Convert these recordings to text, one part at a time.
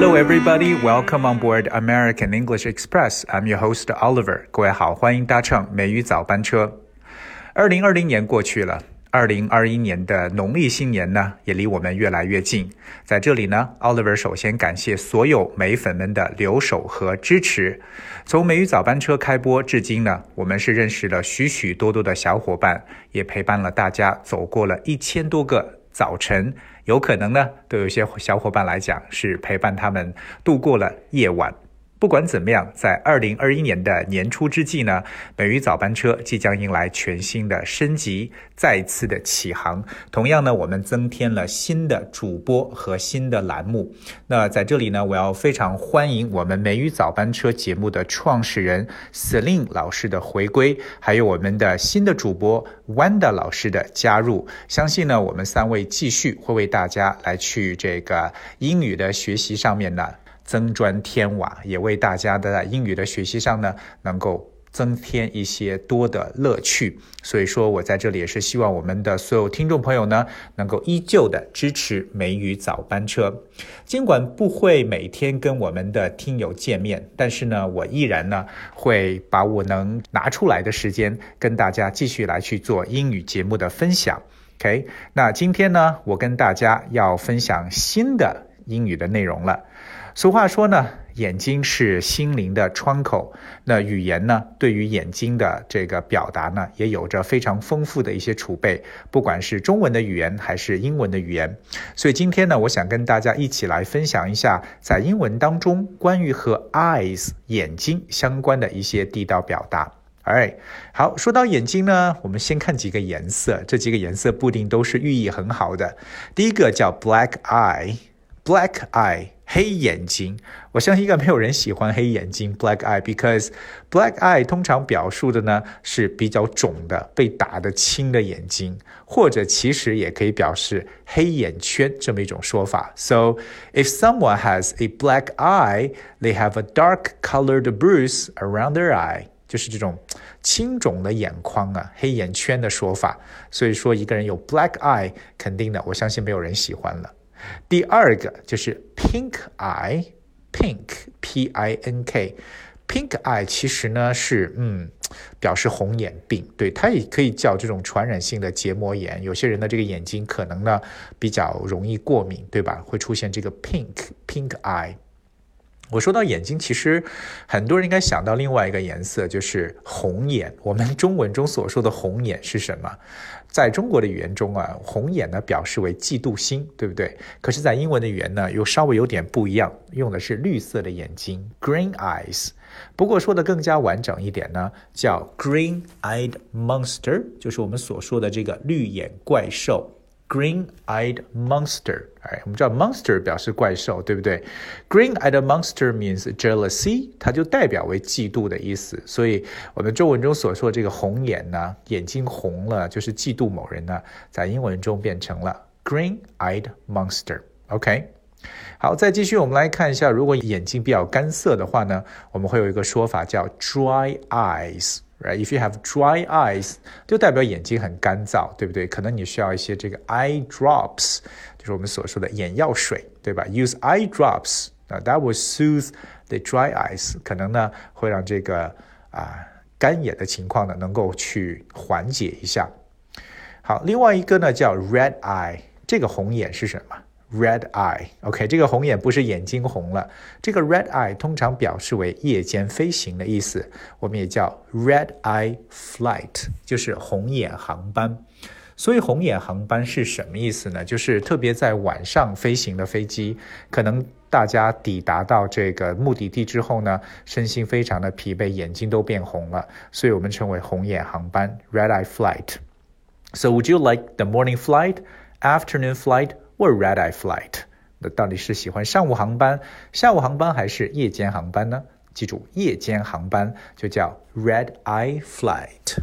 Hello, everybody. Welcome on board American English Express. I'm your host Oliver. 各位好，欢迎搭乘美语早班车。二零二零年过去了，二零二一年的农历新年呢，也离我们越来越近。在这里呢，Oliver 首先感谢所有美粉们的留守和支持。从美语早班车开播至今呢，我们是认识了许许多多的小伙伴，也陪伴了大家走过了一千多个早晨。有可能呢，对有些小伙伴来讲是陪伴他们度过了夜晚。不管怎么样，在二零二一年的年初之际呢，美语早班车即将迎来全新的升级，再次的起航。同样呢，我们增添了新的主播和新的栏目。那在这里呢，我要非常欢迎我们美语早班车节目的创始人 Celine 老师的回归，还有我们的新的主播 Wanda 老师的加入。相信呢，我们三位继续会为大家来去这个英语的学习上面呢。增砖添瓦，也为大家的英语的学习上呢，能够增添一些多的乐趣。所以说我在这里也是希望我们的所有听众朋友呢，能够依旧的支持美语早班车。尽管不会每天跟我们的听友见面，但是呢，我依然呢会把我能拿出来的时间，跟大家继续来去做英语节目的分享。OK，那今天呢，我跟大家要分享新的英语的内容了。俗话说呢，眼睛是心灵的窗口。那语言呢，对于眼睛的这个表达呢，也有着非常丰富的一些储备，不管是中文的语言还是英文的语言。所以今天呢，我想跟大家一起来分享一下，在英文当中关于和 eyes 眼睛相关的一些地道表达。哎，好，说到眼睛呢，我们先看几个颜色，这几个颜色不一定都是寓意很好的。第一个叫 black eye，black eye。黑眼睛，我相信应该没有人喜欢黑眼睛 （black eye），because black eye 通常表述的呢是比较肿的、被打得青的眼睛，或者其实也可以表示黑眼圈这么一种说法。So if someone has a black eye, they have a dark-colored bruise around their eye，就是这种青肿的眼眶啊、黑眼圈的说法。所以说一个人有 black eye，肯定的，我相信没有人喜欢了。第二个就是 pink eye，pink p i n k，pink eye 其实呢是嗯表示红眼病，对它也可以叫这种传染性的结膜炎。有些人的这个眼睛可能呢比较容易过敏，对吧？会出现这个 pink pink eye。我说到眼睛，其实很多人应该想到另外一个颜色，就是红眼。我们中文中所说的红眼是什么？在中国的语言中啊，红眼呢表示为嫉妒心，对不对？可是，在英文的语言呢，又稍微有点不一样，用的是绿色的眼睛 （green eyes）。不过说的更加完整一点呢，叫 green-eyed monster，就是我们所说的这个绿眼怪兽。Green-eyed monster，哎，我们知道 monster 表示怪兽，对不对？Green-eyed monster means jealousy，它就代表为嫉妒的意思。所以，我们中文中所说这个红眼呢，眼睛红了，就是嫉妒某人呢，在英文中变成了 green-eyed monster。OK，好，再继续，我们来看一下，如果眼睛比较干涩的话呢，我们会有一个说法叫 dry eyes。Right, if you have dry eyes，就代表眼睛很干燥，对不对？可能你需要一些这个 eye drops，就是我们所说的眼药水，对吧？Use eye drops，啊，that will soothe the dry eyes，可能呢会让这个啊干眼的情况呢能够去缓解一下。好，另外一个呢叫 red eye，这个红眼是什么？Red eye，OK，这个红眼不是眼睛红了，这个 red eye 通常表示为夜间飞行的意思，我们也叫 red eye flight，就是红眼航班。所以红眼航班是什么意思呢？就是特别在晚上飞行的飞机，可能大家抵达到这个目的地之后呢，身心非常的疲惫，眼睛都变红了，所以我们称为红眼航班 red eye flight。So would you like the morning flight, afternoon flight? 或 red eye flight，那到底是喜欢上午航班、下午航班还是夜间航班呢？记住，夜间航班就叫 red eye flight。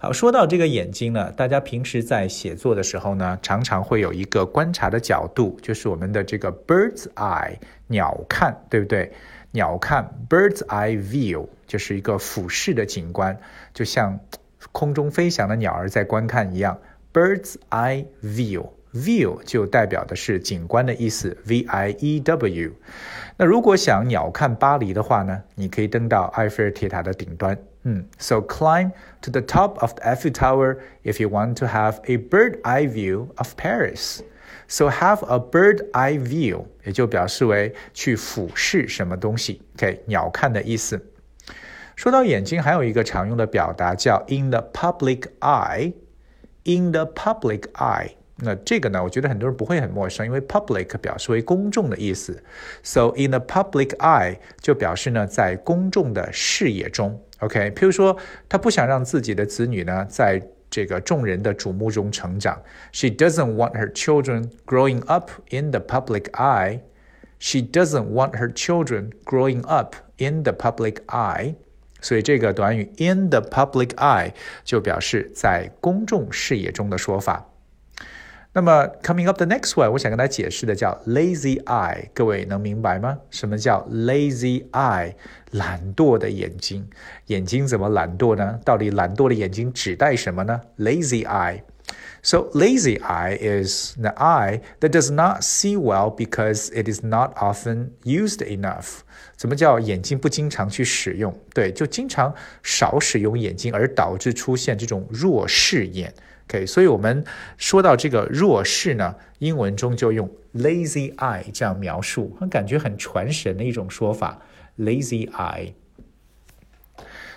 好，说到这个眼睛呢，大家平时在写作的时候呢，常常会有一个观察的角度，就是我们的这个 bird's eye 鸟看，对不对？鸟看 bird's eye view 就是一个俯视的景观，就像空中飞翔的鸟儿在观看一样，bird's eye view。view 就代表的是景观的意思，v i e w。那如果想鸟瞰巴黎的话呢，你可以登到埃菲尔铁塔的顶端。嗯，so climb to the top of the Eiffel Tower if you want to have a bird eye view of Paris. So have a bird eye view，也就表示为去俯视什么东西，OK，鸟瞰的意思。说到眼睛，还有一个常用的表达叫 in the public eye。in the public eye， 那这个呢，我觉得很多人不会很陌生，因为 public 表示为公众的意思。So in the public eye 就表示呢，在公众的视野中。OK，譬如说，他不想让自己的子女呢，在这个众人的瞩目中成长。She doesn't want her children growing up in the public eye. She doesn't want her children growing up in the public eye. 所以这个短语 in the public eye 就表示在公众视野中的说法。 那么，coming up the next one，我想跟大家解释的叫 lazy eye，各位能明白吗？什么叫 lazy eye？懒惰的眼睛，眼睛怎么懒惰呢？到底懒惰的眼睛指代什么呢？lazy eye。So lazy eye is the eye that does not see well because it is not often used enough。怎么叫眼睛不经常去使用？对，就经常少使用眼睛，而导致出现这种弱视眼。OK，所以我们说到这个弱视呢，英文中就用 lazy eye 这样描述，感觉很传神的一种说法，lazy eye。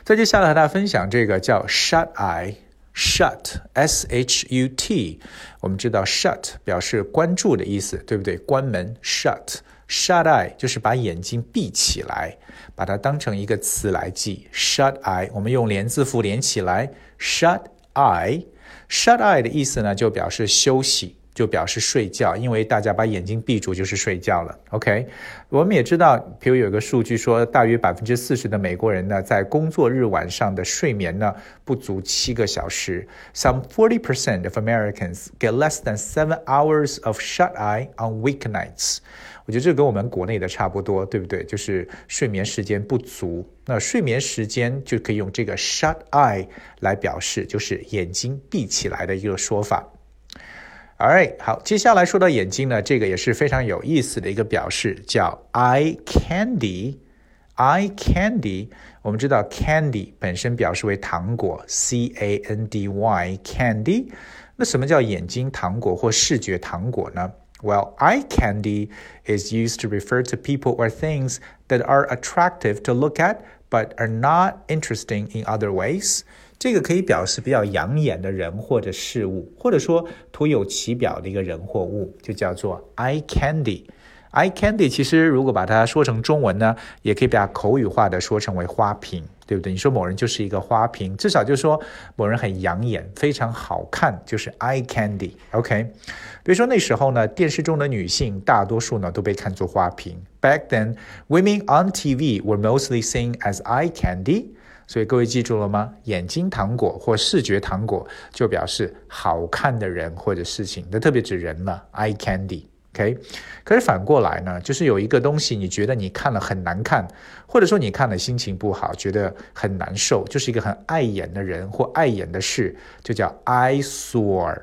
再接下来和大家分享这个叫 shut eye，shut s h u t，我们知道 shut 表示关注的意思，对不对？关门 shut shut eye 就是把眼睛闭起来，把它当成一个词来记 shut eye，我们用连字符连起来 shut eye。Shut eye 的意思呢，就表示休息，就表示睡觉，因为大家把眼睛闭住就是睡觉了。OK，我们也知道，比如有个数据说，大约百分之四十的美国人呢，在工作日晚上的睡眠呢不足七个小时。Some forty percent of Americans get less than seven hours of shut eye on weeknights。我觉得这跟我们国内的差不多，对不对？就是睡眠时间不足。那睡眠时间就可以用这个 shut eye 来表示，就是眼睛闭起来的一个说法。Alright，好，接下来说到眼睛呢，这个也是非常有意思的一个表示，叫 eye candy。eye candy，我们知道 candy 本身表示为糖果，c a n d y candy。那什么叫眼睛糖果或视觉糖果呢？Well, eye candy is used to refer to people or things that are attractive to look at but are not interesting in other ways. 这个可以表示比较养眼的人或者事物，或者说徒有其表的一个人或物，就叫做 eye candy。eye candy 其实如果把它说成中文呢，也可以把它口语化的说成为花瓶。对不对？你说某人就是一个花瓶，至少就说某人很养眼，非常好看，就是 eye candy。OK，比如说那时候呢，电视中的女性大多数呢都被看作花瓶。Back then, women on TV were mostly seen as eye candy。所以各位记住了吗？眼睛糖果或视觉糖果就表示好看的人或者事情，那特别指人了，eye candy。OK，可是反过来呢，就是有一个东西，你觉得你看了很难看，或者说你看了心情不好，觉得很难受，就是一个很碍眼的人或碍眼的事，就叫 eyesore。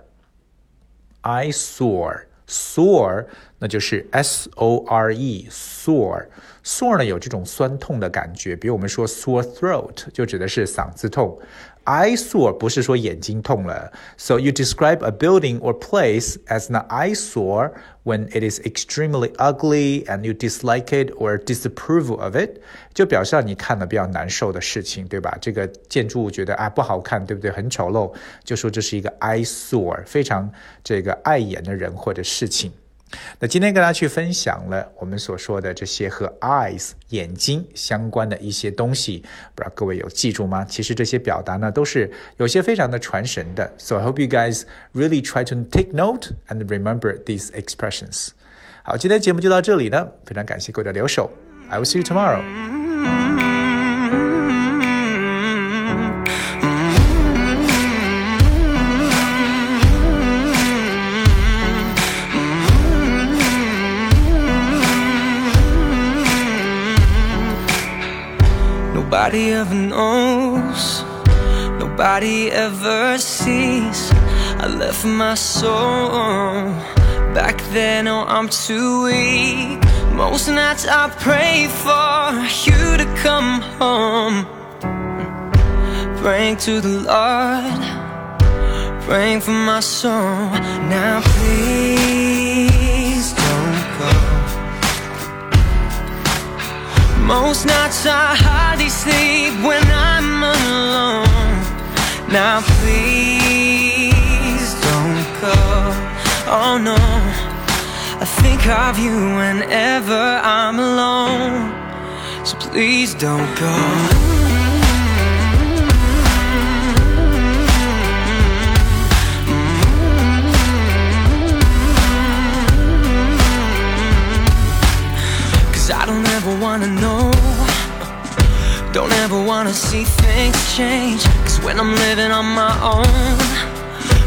Eye sore sore，那就是 s o r e sore Sore 呢有这种酸痛的感觉，比如我们说 sore throat，就指的是嗓子痛。eyesore 不是说眼睛痛了，so you describe a building or place as an eyesore when it is extremely ugly and you dislike it or disapprove of it，就表示你看了比较难受的事情，对吧？这个建筑物觉得啊不好看，对不对？很丑陋，就说这是一个 eyesore，非常这个碍眼的人或者事情。那今天跟大家去分享了我们所说的这些和 eyes 眼睛相关的一些东西，不知道各位有记住吗？其实这些表达呢都是有些非常的传神的。So I hope you guys really try to take note and remember these expressions。好，今天节目就到这里了，非常感谢各位的留守。I will see you tomorrow. Nobody ever knows, nobody ever sees I left my soul. Back then, oh, I'm too weak. Most nights I pray for you to come home. Praying to the Lord, praying for my soul. Now, please Most nights I hardly sleep when I'm alone. Now, please don't go. Oh no. I think of you whenever I'm alone. So please don't go. Wanna know. Don't ever wanna see things change. Cause when I'm living on my own,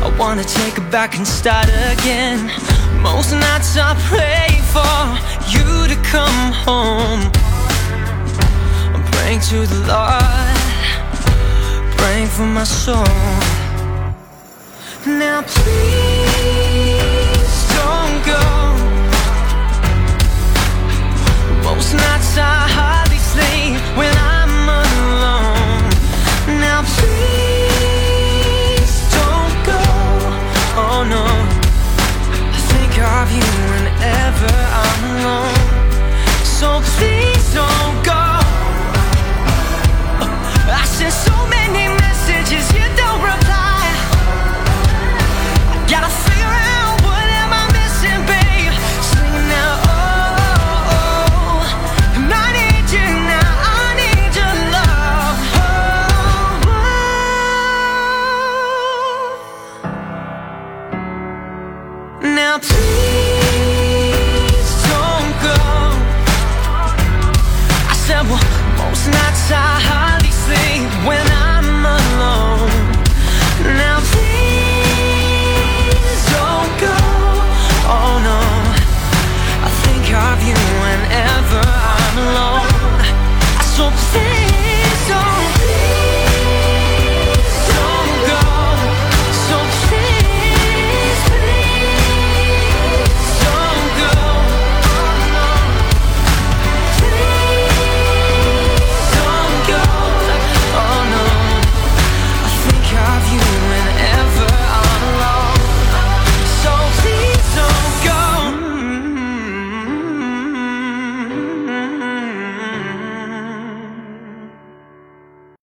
I wanna take it back and start again. Most nights I pray for you to come home. I'm praying to the Lord, praying for my soul. Now please don't go.